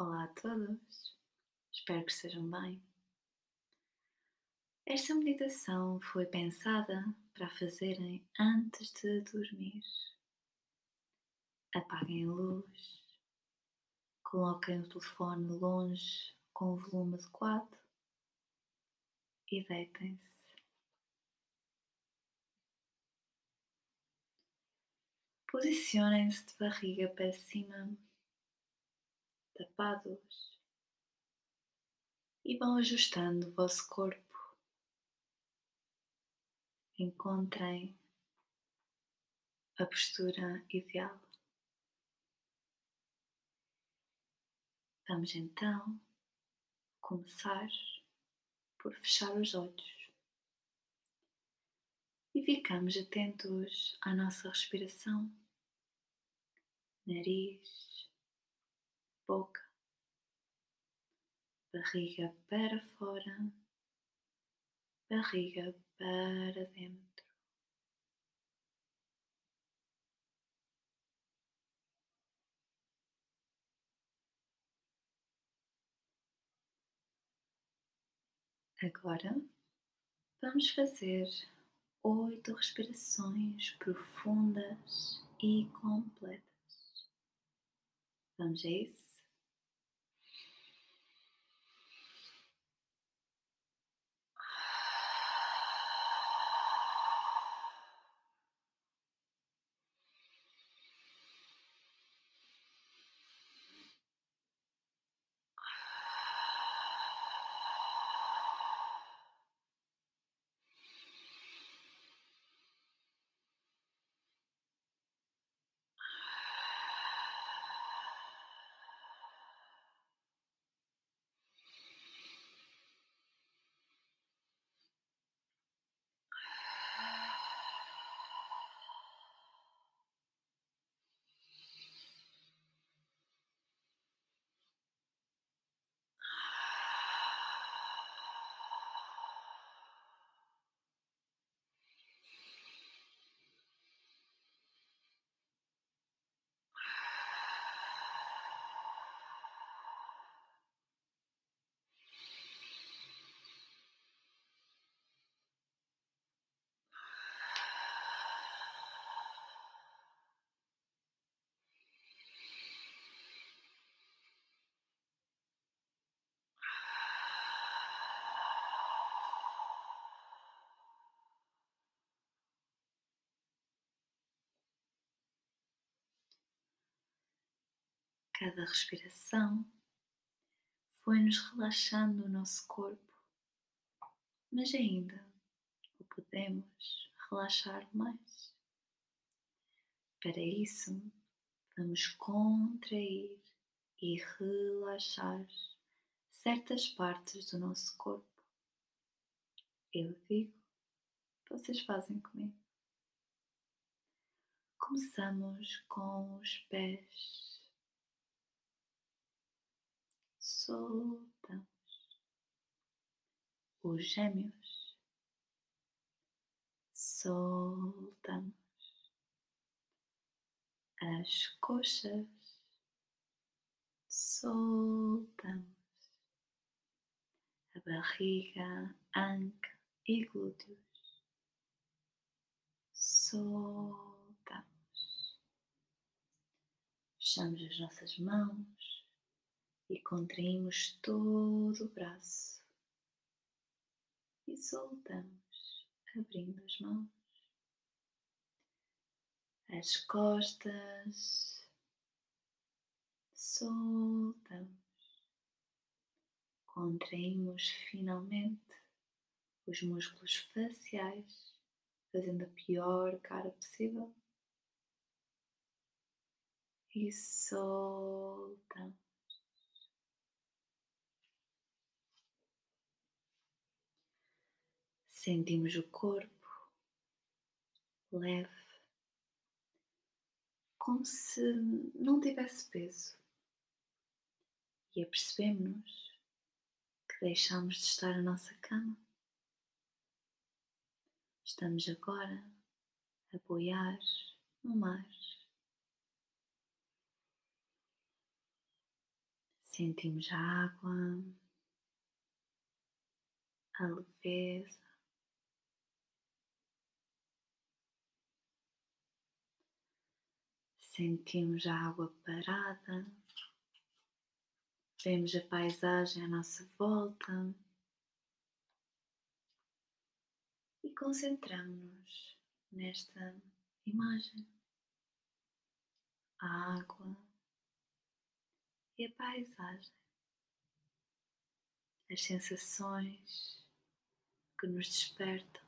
Olá a todos, espero que estejam bem. Esta meditação foi pensada para fazerem antes de dormir. Apaguem a luz, coloquem o telefone longe com o volume adequado e deitem-se. Posicionem-se de barriga para cima tapados e vão ajustando o vosso corpo. Encontrem a postura ideal. Vamos então começar por fechar os olhos e ficamos atentos à nossa respiração, nariz boca, barriga para fora, barriga para dentro. Agora vamos fazer oito respirações profundas e completas. Vamos a isso? Cada respiração foi-nos relaxando o nosso corpo, mas ainda o podemos relaxar mais. Para isso, vamos contrair e relaxar certas partes do nosso corpo. Eu digo, vocês fazem comigo. Começamos com os pés soltamos os gêmeos, soltamos as coxas, soltamos a barriga, anca e glúteos, soltamos, fechamos as nossas mãos e contraímos todo o braço e soltamos, abrindo as mãos, as costas, soltamos, contraímos finalmente os músculos faciais, fazendo a pior cara possível. E soltamos. Sentimos o corpo leve, como se não tivesse peso, e apercebemos-nos que deixamos de estar na nossa cama. Estamos agora a boiar no mar. Sentimos a água, a leveza. Sentimos a água parada, vemos a paisagem à nossa volta e concentramos-nos nesta imagem. A água e a paisagem, as sensações que nos despertam.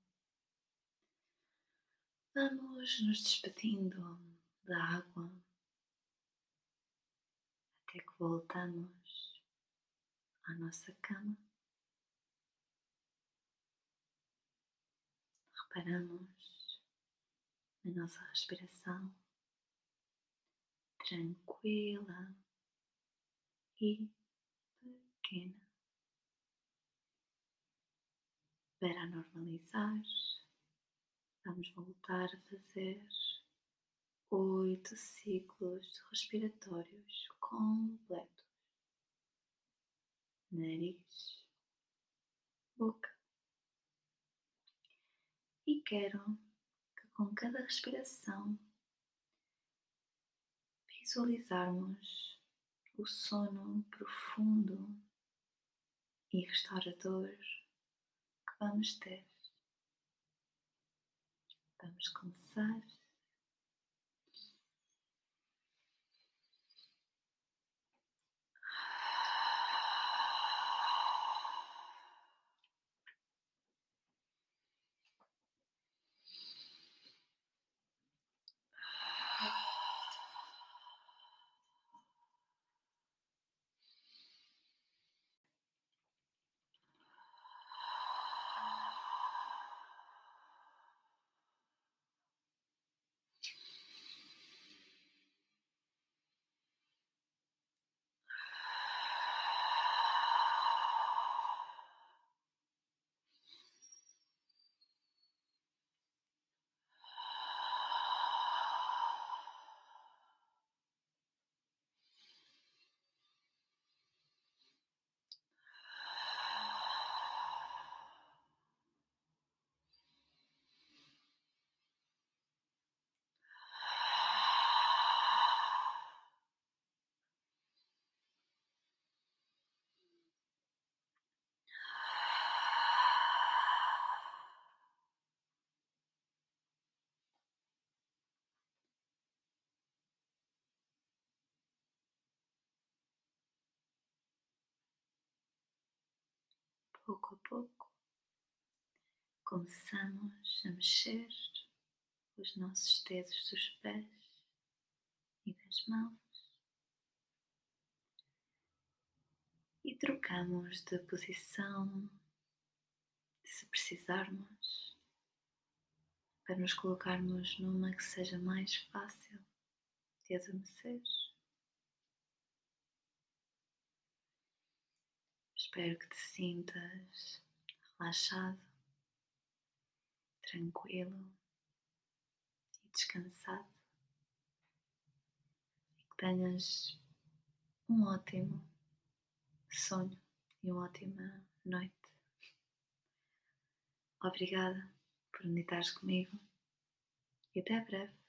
vamos nos despedindo da água até que voltamos à nossa cama. Reparamos na nossa respiração tranquila e pequena. Para normalizar, vamos voltar a fazer oito ciclos respiratórios completos. Nariz, boca. E quero que com cada respiração visualizarmos o sono profundo e restaurador que vamos ter. Vamos começar. Pouco a pouco, começamos a mexer os nossos dedos dos pés e das mãos e trocamos de posição se precisarmos para nos colocarmos numa que seja mais fácil de adormecer. Espero que te sintas relaxado, tranquilo e descansado e que tenhas um ótimo sonho e uma ótima noite. Obrigada por meditares comigo e até breve.